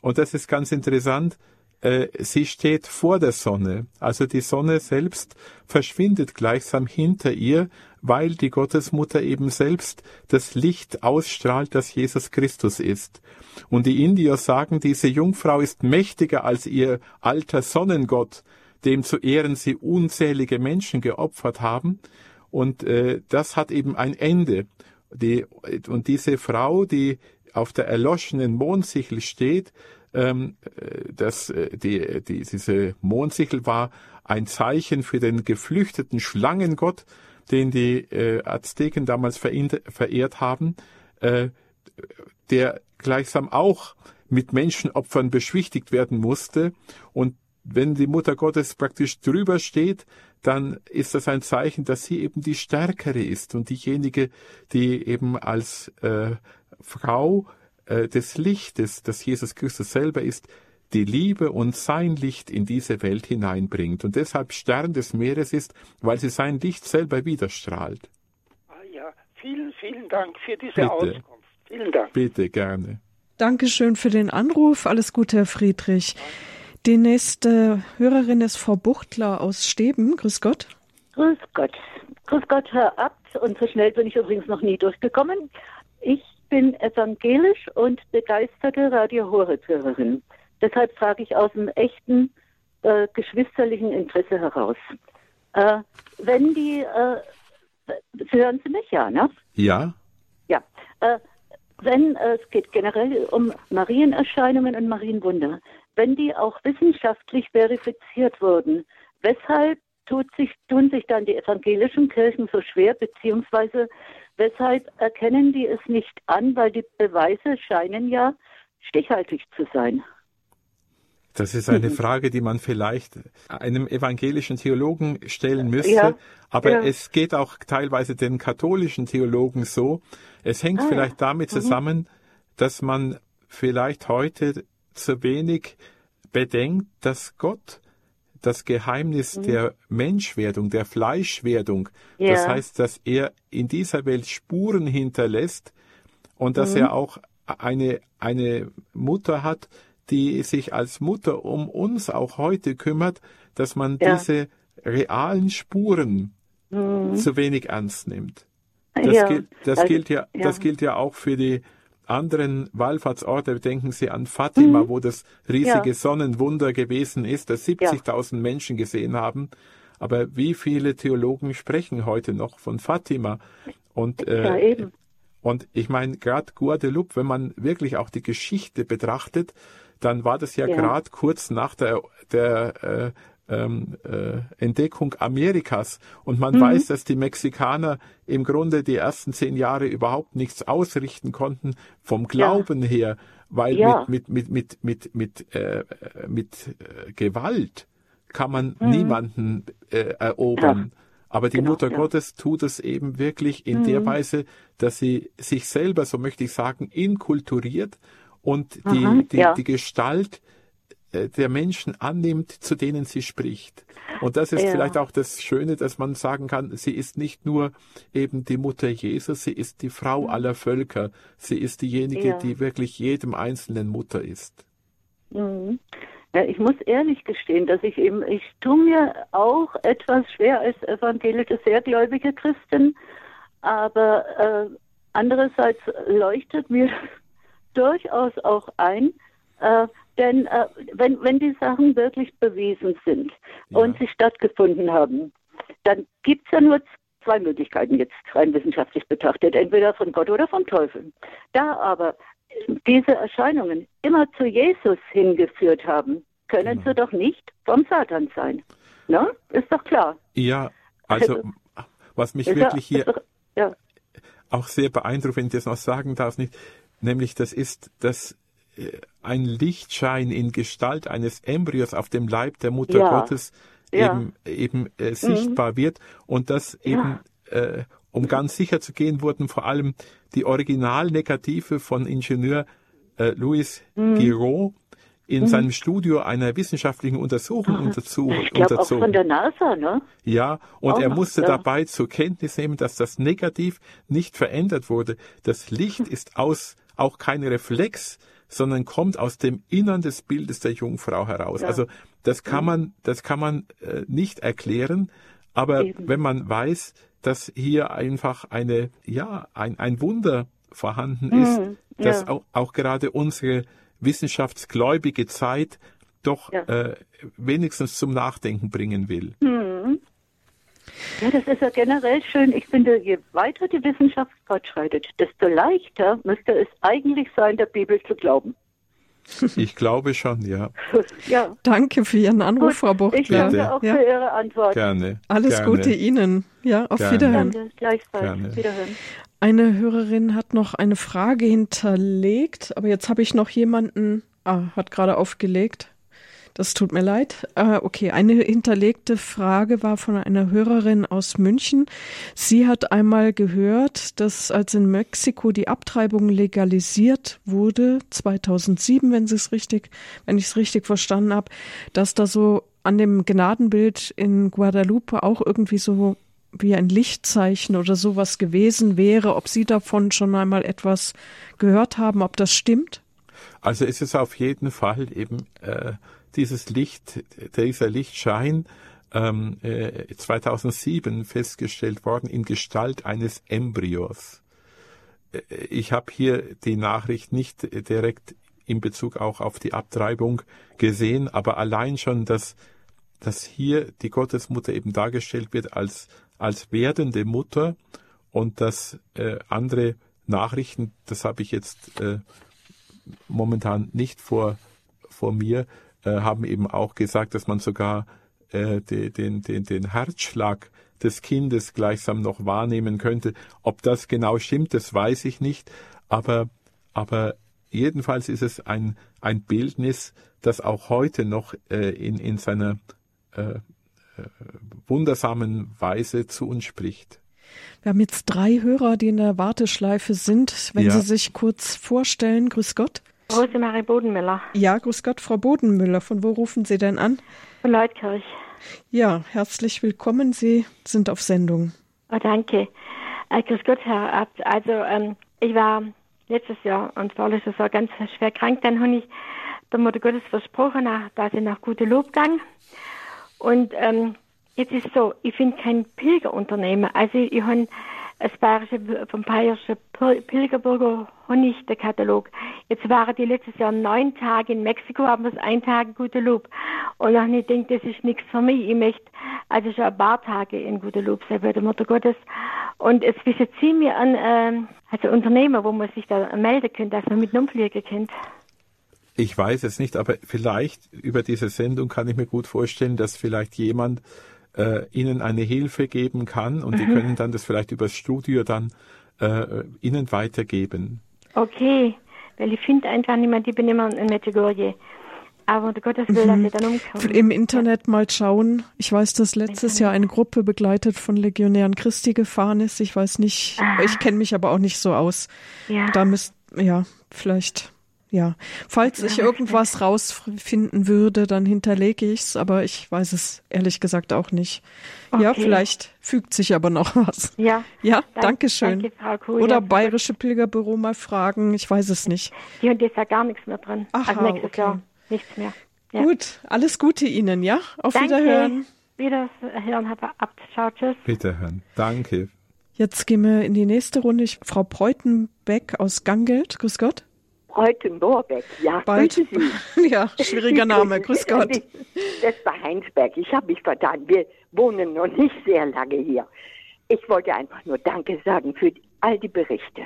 und das ist ganz interessant, äh, sie steht vor der Sonne. Also die Sonne selbst verschwindet gleichsam hinter ihr weil die Gottesmutter eben selbst das Licht ausstrahlt, das Jesus Christus ist. Und die Indier sagen, diese Jungfrau ist mächtiger als ihr alter Sonnengott, dem zu Ehren sie unzählige Menschen geopfert haben. Und äh, das hat eben ein Ende. Die, und diese Frau, die auf der erloschenen Mondsichel steht, ähm, äh, das, äh, die, die, diese Mondsichel war ein Zeichen für den geflüchteten Schlangengott, den die äh, Azteken damals verehrt haben, äh, der gleichsam auch mit Menschenopfern beschwichtigt werden musste. Und wenn die Mutter Gottes praktisch drüber steht, dann ist das ein Zeichen, dass sie eben die Stärkere ist und diejenige, die eben als äh, Frau äh, des Lichtes, das Jesus Christus selber ist, die Liebe und sein Licht in diese Welt hineinbringt und deshalb Stern des Meeres ist, weil sie sein Licht selber widerstrahlt. Ah ja, vielen, vielen Dank für diese Bitte. Auskunft. Vielen Dank. Bitte, gerne. Dankeschön für den Anruf. Alles Gute, Herr Friedrich. Die nächste Hörerin ist Frau Buchtler aus Steben. Grüß Gott. Grüß Gott. Grüß Gott, Herr Abt. Und so schnell bin ich übrigens noch nie durchgekommen. Ich bin evangelisch und begeisterte Radio Horeb-Hörerin. Deshalb frage ich aus dem echten äh, geschwisterlichen Interesse heraus. Äh, wenn die, äh, Sie hören Sie mich ja, ne? Ja. Ja. Äh, wenn äh, es geht generell um Marienerscheinungen und Marienwunder, wenn die auch wissenschaftlich verifiziert wurden, weshalb tut sich, tun sich dann die evangelischen Kirchen so schwer, beziehungsweise weshalb erkennen die es nicht an, weil die Beweise scheinen ja stichhaltig zu sein. Das ist eine mhm. Frage, die man vielleicht einem evangelischen Theologen stellen müsste. Ja, aber ja. es geht auch teilweise den katholischen Theologen so. Es hängt ah, vielleicht damit mhm. zusammen, dass man vielleicht heute zu wenig bedenkt, dass Gott das Geheimnis mhm. der Menschwerdung, der Fleischwerdung. Ja. Das heißt, dass er in dieser Welt Spuren hinterlässt und dass mhm. er auch eine, eine Mutter hat, die sich als Mutter um uns auch heute kümmert, dass man ja. diese realen Spuren mhm. zu wenig ernst nimmt. Das, ja. gilt, das, also, gilt ja, ja, das gilt ja auch für die anderen Wallfahrtsorte. Denken Sie an Fatima, mhm. wo das riesige Sonnenwunder gewesen ist, das 70.000 Menschen gesehen haben. Aber wie viele Theologen sprechen heute noch von Fatima? Und, äh, und ich meine, gerade Guadeloupe, wenn man wirklich auch die Geschichte betrachtet, dann war das ja, ja. gerade kurz nach der, der äh, ähm, äh, Entdeckung Amerikas. Und man mhm. weiß, dass die Mexikaner im Grunde die ersten zehn Jahre überhaupt nichts ausrichten konnten vom Glauben ja. her, weil ja. mit, mit, mit, mit, mit, äh, mit äh, Gewalt kann man mhm. niemanden äh, erobern. Ja. Aber die genau, Mutter Gottes tut es eben wirklich in mhm. der Weise, dass sie sich selber, so möchte ich sagen, inkulturiert und die, Aha, die, die Gestalt äh, der Menschen annimmt, zu denen sie spricht. Und das ist ja. vielleicht auch das Schöne, dass man sagen kann, sie ist nicht nur eben die Mutter Jesus, sie ist die Frau mhm. aller Völker. Sie ist diejenige, ja. die wirklich jedem Einzelnen Mutter ist. Mhm. Ja, ich muss ehrlich gestehen, dass ich eben, ich tue mir auch etwas schwer als evangelische, sehr gläubige Christin, aber äh, andererseits leuchtet mir durchaus auch ein, äh, denn äh, wenn, wenn die Sachen wirklich bewiesen sind ja. und sie stattgefunden haben, dann gibt es ja nur zwei Möglichkeiten jetzt rein wissenschaftlich betrachtet, entweder von Gott oder vom Teufel. Da aber diese Erscheinungen immer zu Jesus hingeführt haben, können genau. sie doch nicht vom Satan sein. Ne? Ist doch klar. Ja, also, also was mich wirklich hier ja. auch sehr beeindruckt, wenn ich das noch sagen darf, nicht, nämlich das ist, dass äh, ein Lichtschein in Gestalt eines Embryos auf dem Leib der Mutter ja. Gottes ja. eben, eben äh, sichtbar mhm. wird und das eben, äh, um ganz sicher zu gehen, wurden vor allem die Originalnegative von Ingenieur äh, Louis mhm. Giraud in mhm. seinem Studio einer wissenschaftlichen Untersuchung Aha. unterzu ich unterzogen. Auch von der NASA, ne? Ja, und oh, er musste ja. dabei zur Kenntnis nehmen, dass das Negativ nicht verändert wurde. Das Licht ist aus auch kein Reflex sondern kommt aus dem Innern des Bildes der Jungfrau heraus. Ja. Also das kann man, das kann man äh, nicht erklären, aber Eben. wenn man weiß, dass hier einfach eine, ja, ein, ein Wunder vorhanden ist, mhm. dass ja. auch, auch gerade unsere wissenschaftsgläubige Zeit doch ja. äh, wenigstens zum Nachdenken bringen will. Mhm. Ja, das ist ja generell schön. Ich finde, je weiter die Wissenschaft fortschreitet, desto leichter müsste es eigentlich sein, der Bibel zu glauben. Ich glaube schon, ja. ja. Danke für Ihren Anruf, Gut, Frau Bucht. Ich danke auch ja. für Ihre Antwort. Gerne. Alles Gerne. Gute Ihnen. Ja, auf Gerne. Wiederhören. Danke, gleichfalls. Gerne. Wiederhören. Eine Hörerin hat noch eine Frage hinterlegt, aber jetzt habe ich noch jemanden, ah, hat gerade aufgelegt. Das tut mir leid. Äh, okay, eine hinterlegte Frage war von einer Hörerin aus München. Sie hat einmal gehört, dass als in Mexiko die Abtreibung legalisiert wurde, 2007, wenn sie es richtig, wenn ich es richtig verstanden habe, dass da so an dem Gnadenbild in Guadalupe auch irgendwie so wie ein Lichtzeichen oder sowas gewesen wäre, ob Sie davon schon einmal etwas gehört haben, ob das stimmt? Also ist es auf jeden Fall eben äh, dieses Licht, dieser Lichtschein ähm, äh, 2007 festgestellt worden in Gestalt eines Embryos. Äh, ich habe hier die Nachricht nicht direkt in Bezug auch auf die Abtreibung gesehen, aber allein schon, dass, dass hier die Gottesmutter eben dargestellt wird als, als werdende Mutter und dass äh, andere Nachrichten, das habe ich jetzt äh, momentan nicht vor, vor mir, äh, haben eben auch gesagt, dass man sogar äh, den, den, den, den Herzschlag des Kindes gleichsam noch wahrnehmen könnte. Ob das genau stimmt, das weiß ich nicht, aber, aber jedenfalls ist es ein, ein Bildnis, das auch heute noch äh, in, in seiner äh, äh, wundersamen Weise zu uns spricht. Wir haben jetzt drei Hörer, die in der Warteschleife sind. Wenn ja. Sie sich kurz vorstellen, grüß Gott. Rosemarie Bodenmüller. Ja, grüß Gott, Frau Bodenmüller. Von wo rufen Sie denn an? Von Leutkirch. Ja, herzlich willkommen. Sie sind auf Sendung. Oh, danke. Äh, grüß Gott, Herr Abt. Also, ähm, ich war letztes Jahr und vorletztes Jahr ganz schwer krank. Dann habe ich der Mutter Gottes versprochen, dass ich nach gute Lob gang. Und ähm, jetzt ist so, ich finde kein Pilgerunternehmen. Also ich habe das bayerische, vom bayerischen Pilgerbürger Honig, der Katalog. Jetzt waren die letztes Jahr neun Tage in Mexiko, haben wir es ein Tag gute Lob. Und dann ich denke, das ist nichts für mich. Ich möchte also schon ein paar Tage in gute Lob sein bei der Mutter Gottes. Und es wissen Sie mir an, äh, also Unternehmen, wo man sich da melden könnte, dass man mit einem Umfliegen kennt. Ich weiß es nicht, aber vielleicht über diese Sendung kann ich mir gut vorstellen, dass vielleicht jemand äh, Ihnen eine Hilfe geben kann und mhm. die können dann das vielleicht über das Studio dann äh, Ihnen weitergeben. Okay, weil ich finde einfach niemand, ich bin immer in Medjugorje. Aber unter Gottes Willen, mhm. dass dann umkomme. Im Internet mal schauen. Ich weiß, dass letztes Jahr eine Gruppe begleitet von Legionären Christi gefahren ist. Ich weiß nicht, Aha. ich kenne mich aber auch nicht so aus. Ja. Da müsst, ja, vielleicht ja, falls ich irgendwas rausfinden würde, dann hinterlege ich es, aber ich weiß es ehrlich gesagt auch nicht. Okay. Ja, vielleicht fügt sich aber noch was. Ja. Ja, danke schön. Danke, Frau Kuh, Oder Bayerische Pilgerbüro mal fragen, ich weiß es nicht. Die haben jetzt ja gar nichts mehr drin. Ach, also nächstes okay. Jahr nichts mehr. Ja. Gut, alles Gute Ihnen, ja? Auf danke. Wiederhören. Wiederhören, Herr Abt. Ciao, tschüss. Wiederhören. Danke. Jetzt gehen wir in die nächste Runde. Ich, Frau Breutenbeck aus Gangelt. Grüß Gott. Breutenborbeck, ja, Bald. grüße Sie. Ja, schwieriger Name, grüß Gott. Das war Heinsberg, ich habe mich vertan. Wir wohnen noch nicht sehr lange hier. Ich wollte einfach nur Danke sagen für all die Berichte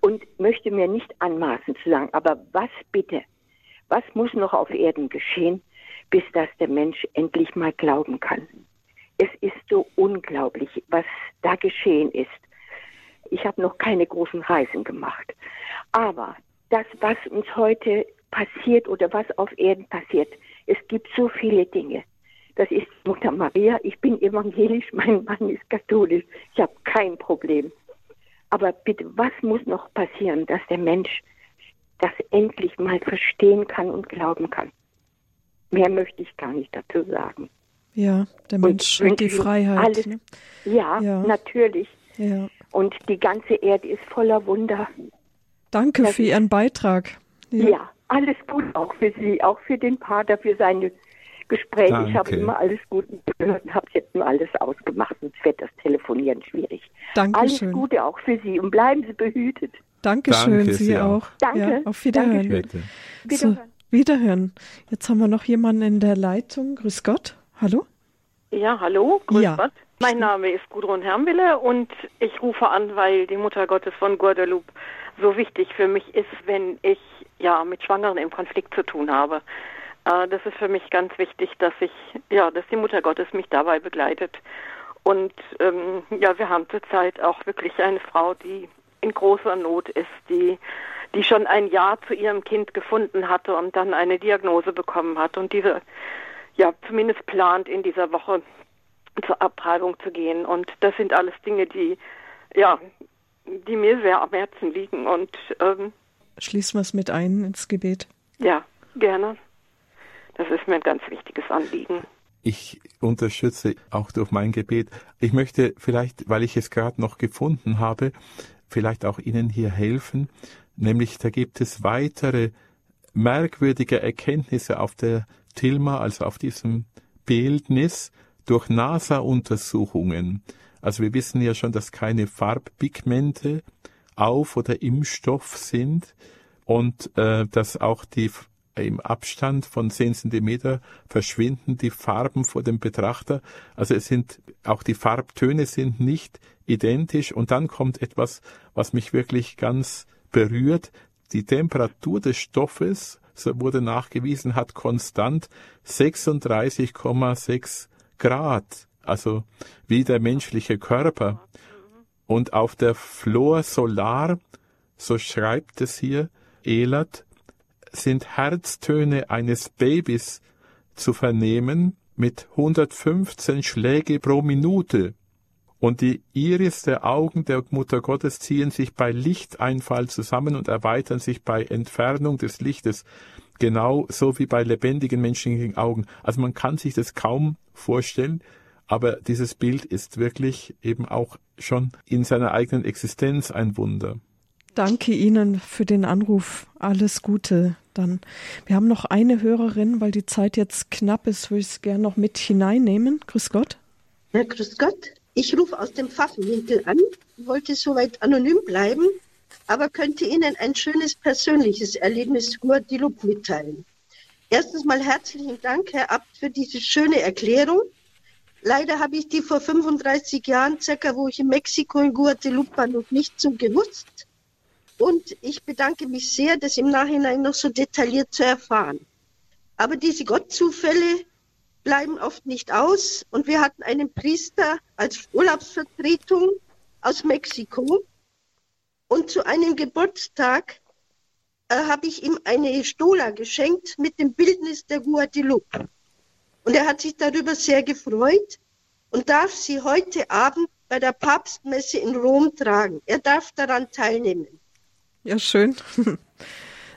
und möchte mir nicht anmaßen zu sagen, aber was bitte, was muss noch auf Erden geschehen, bis das der Mensch endlich mal glauben kann? Es ist so unglaublich, was da geschehen ist. Ich habe noch keine großen Reisen gemacht. Aber das, was uns heute passiert oder was auf Erden passiert. Es gibt so viele Dinge. Das ist Mutter Maria. Ich bin evangelisch, mein Mann ist katholisch. Ich habe kein Problem. Aber bitte, was muss noch passieren, dass der Mensch das endlich mal verstehen kann und glauben kann? Mehr möchte ich gar nicht dazu sagen. Ja, der Mensch hat die Freiheit. Alles, ne? ja, ja, natürlich. Ja. Und die ganze Erde ist voller Wunder. Danke das für Ihren Beitrag. Ja. ja. alles gut auch für Sie, auch für den Pater, für seine Gespräche. Danke. Ich habe immer alles gut gehört und habe jetzt nur alles ausgemacht, sonst wird das Telefonieren schwierig. Dankeschön. Alles Gute auch für Sie und bleiben Sie behütet. Dankeschön, Danke, Sie auch. Danke. Ja, auf Wiederhören. Dankeschön. So, Wiederhören. Jetzt haben wir noch jemanden in der Leitung. Grüß Gott. Hallo? Ja, hallo. Grüß ja. Gott. Mein Name ist Gudrun Hermwille und ich rufe an, weil die Mutter Gottes von Guadalupe so wichtig für mich ist, wenn ich ja mit Schwangeren im Konflikt zu tun habe. Äh, das ist für mich ganz wichtig, dass ich ja, dass die Mutter Gottes mich dabei begleitet. Und ähm, ja, wir haben zurzeit auch wirklich eine Frau, die in großer Not ist, die die schon ein Jahr zu ihrem Kind gefunden hatte und dann eine Diagnose bekommen hat und diese ja zumindest plant in dieser Woche zur Abtreibung zu gehen. Und das sind alles Dinge, die ja die mir sehr am Herzen liegen. Und ähm, schließen wir es mit ein ins Gebet. Ja, gerne. Das ist mir ein ganz wichtiges Anliegen. Ich unterstütze auch durch mein Gebet. Ich möchte vielleicht, weil ich es gerade noch gefunden habe, vielleicht auch Ihnen hier helfen. Nämlich, da gibt es weitere merkwürdige Erkenntnisse auf der Tilma, also auf diesem Bildnis, durch NASA-Untersuchungen. Also wir wissen ja schon, dass keine Farbpigmente auf oder im Stoff sind und äh, dass auch die im Abstand von 10 Zentimeter verschwinden die Farben vor dem Betrachter. Also es sind, auch die Farbtöne sind nicht identisch. Und dann kommt etwas, was mich wirklich ganz berührt. Die Temperatur des Stoffes, so wurde nachgewiesen, hat konstant 36,6 Grad also wie der menschliche Körper. Und auf der Flor Solar, so schreibt es hier, Elert, sind Herztöne eines Babys zu vernehmen mit 115 Schläge pro Minute. Und die Iris der Augen der Mutter Gottes ziehen sich bei Lichteinfall zusammen und erweitern sich bei Entfernung des Lichtes, genau so wie bei lebendigen menschlichen Augen. Also man kann sich das kaum vorstellen, aber dieses Bild ist wirklich eben auch schon in seiner eigenen Existenz ein Wunder. Danke Ihnen für den Anruf. Alles Gute dann. Wir haben noch eine Hörerin, weil die Zeit jetzt knapp ist, würde ich es gerne noch mit hineinnehmen. Grüß Gott. Ja, grüß Gott. Ich rufe aus dem Pfaffenwinkel an, wollte soweit anonym bleiben, aber könnte Ihnen ein schönes persönliches Erlebnis Guadeloupe mitteilen. Erstens mal herzlichen Dank, Herr Abt, für diese schöne Erklärung. Leider habe ich die vor 35 Jahren, circa wo ich in Mexiko in Guadeloupe war, noch nicht so gewusst. Und ich bedanke mich sehr, das im Nachhinein noch so detailliert zu erfahren. Aber diese Gottzufälle bleiben oft nicht aus. Und wir hatten einen Priester als Urlaubsvertretung aus Mexiko. Und zu einem Geburtstag äh, habe ich ihm eine Stola geschenkt mit dem Bildnis der Guadeloupe. Und er hat sich darüber sehr gefreut und darf sie heute Abend bei der Papstmesse in Rom tragen. Er darf daran teilnehmen. Ja, schön.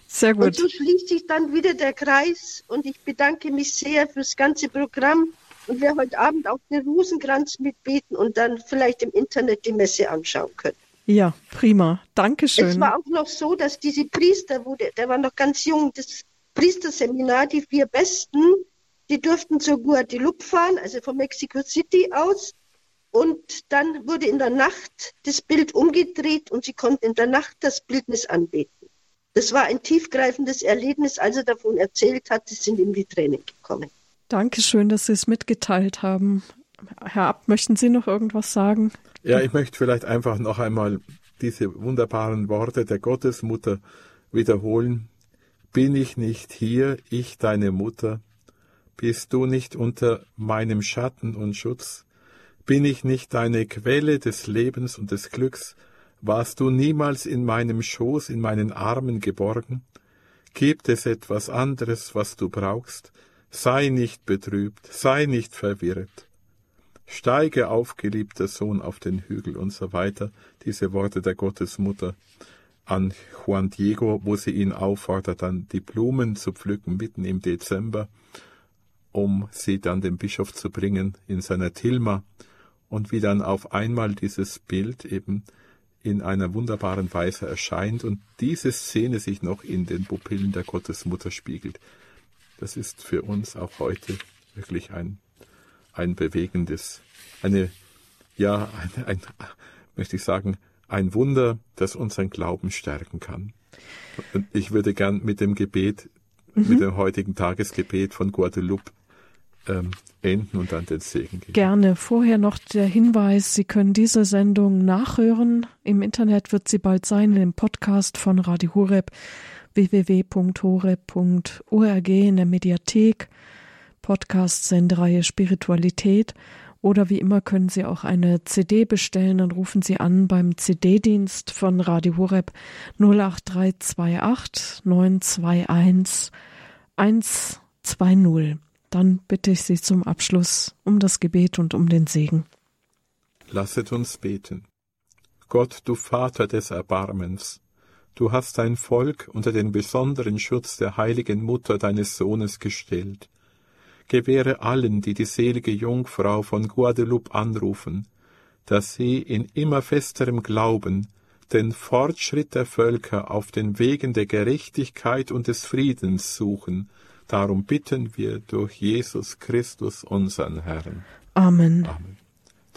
Sehr gut. Und so schließt sich dann wieder der Kreis und ich bedanke mich sehr fürs ganze Programm und wer heute Abend auch den Rosenkranz mitbeten und dann vielleicht im Internet die Messe anschauen können. Ja, prima. Dankeschön. Es war auch noch so, dass diese Priester, wo der, der war noch ganz jung, das Priesterseminar, die vier Besten, die durften zur Guadeloupe fahren, also von Mexico City aus. Und dann wurde in der Nacht das Bild umgedreht und sie konnten in der Nacht das Bildnis anbeten. Das war ein tiefgreifendes Erlebnis, als er davon erzählt hat, sie sind ihm die Tränen gekommen. Dankeschön, dass Sie es mitgeteilt haben. Herr Abt, möchten Sie noch irgendwas sagen? Ja, ich möchte vielleicht einfach noch einmal diese wunderbaren Worte der Gottesmutter wiederholen. Bin ich nicht hier, ich deine Mutter? Bist du nicht unter meinem Schatten und Schutz? Bin ich nicht deine Quelle des Lebens und des Glücks? Warst du niemals in meinem Schoß, in meinen Armen geborgen? Gibt es etwas anderes, was du brauchst? Sei nicht betrübt, sei nicht verwirrt. Steige auf, geliebter Sohn, auf den Hügel und so weiter. Diese Worte der Gottesmutter an Juan Diego, wo sie ihn auffordert, dann die Blumen zu pflücken mitten im Dezember, um sie dann dem Bischof zu bringen in seiner Tilma und wie dann auf einmal dieses Bild eben in einer wunderbaren Weise erscheint und diese Szene sich noch in den Pupillen der Gottesmutter spiegelt. Das ist für uns auch heute wirklich ein, ein bewegendes, eine, ja, ein, ein, möchte ich sagen, ein Wunder, das unseren Glauben stärken kann. Und ich würde gern mit dem Gebet, mhm. mit dem heutigen Tagesgebet von Guadeloupe ähm, enden und dann den Segen geben. Gerne. Vorher noch der Hinweis, Sie können diese Sendung nachhören. Im Internet wird sie bald sein, im Podcast von Radio Horeb, www.horeb.org in der Mediathek, Podcast-Sendereihe Spiritualität. Oder wie immer können Sie auch eine CD bestellen. Dann rufen Sie an beim CD-Dienst von Radio Horeb 08328 921 120. Dann bitte ich Sie zum Abschluss um das Gebet und um den Segen. Lasset uns beten. Gott, du Vater des Erbarmens, du hast dein Volk unter den besonderen Schutz der heiligen Mutter deines Sohnes gestellt. Gewähre allen, die die selige Jungfrau von Guadeloupe anrufen, dass sie in immer festerem Glauben den Fortschritt der Völker auf den Wegen der Gerechtigkeit und des Friedens suchen Darum bitten wir durch Jesus Christus, unseren Herrn. Amen. Amen.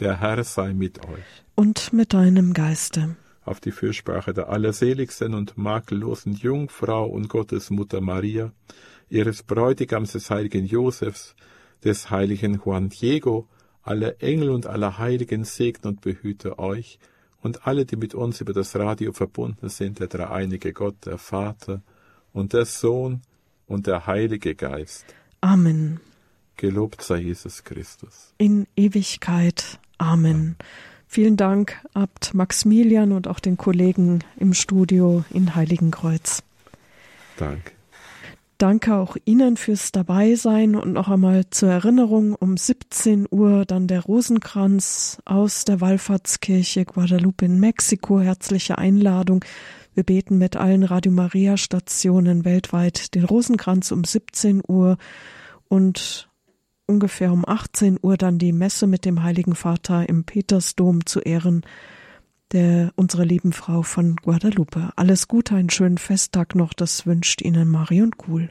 Der Herr sei mit euch. Und mit deinem Geiste. Auf die Fürsprache der allerseligsten und makellosen Jungfrau und Gottesmutter Maria, ihres Bräutigams des heiligen Josefs, des heiligen Juan Diego, aller Engel und aller Heiligen segne und behüte euch und alle, die mit uns über das Radio verbunden sind, der dreieinige Gott, der Vater und der Sohn und der Heilige Geist. Amen. Gelobt sei Jesus Christus. In Ewigkeit. Amen. Vielen Dank, Abt Maximilian und auch den Kollegen im Studio in Heiligenkreuz. Danke. Danke auch Ihnen fürs Dabeisein und noch einmal zur Erinnerung um 17 Uhr dann der Rosenkranz aus der Wallfahrtskirche Guadalupe in Mexiko. Herzliche Einladung. Wir beten mit allen Radio Maria Stationen weltweit den Rosenkranz um 17 Uhr und ungefähr um 18 Uhr dann die Messe mit dem Heiligen Vater im Petersdom zu Ehren der unserer lieben Frau von Guadalupe. Alles Gute, einen schönen Festtag noch, das wünscht Ihnen Marion Kuhl.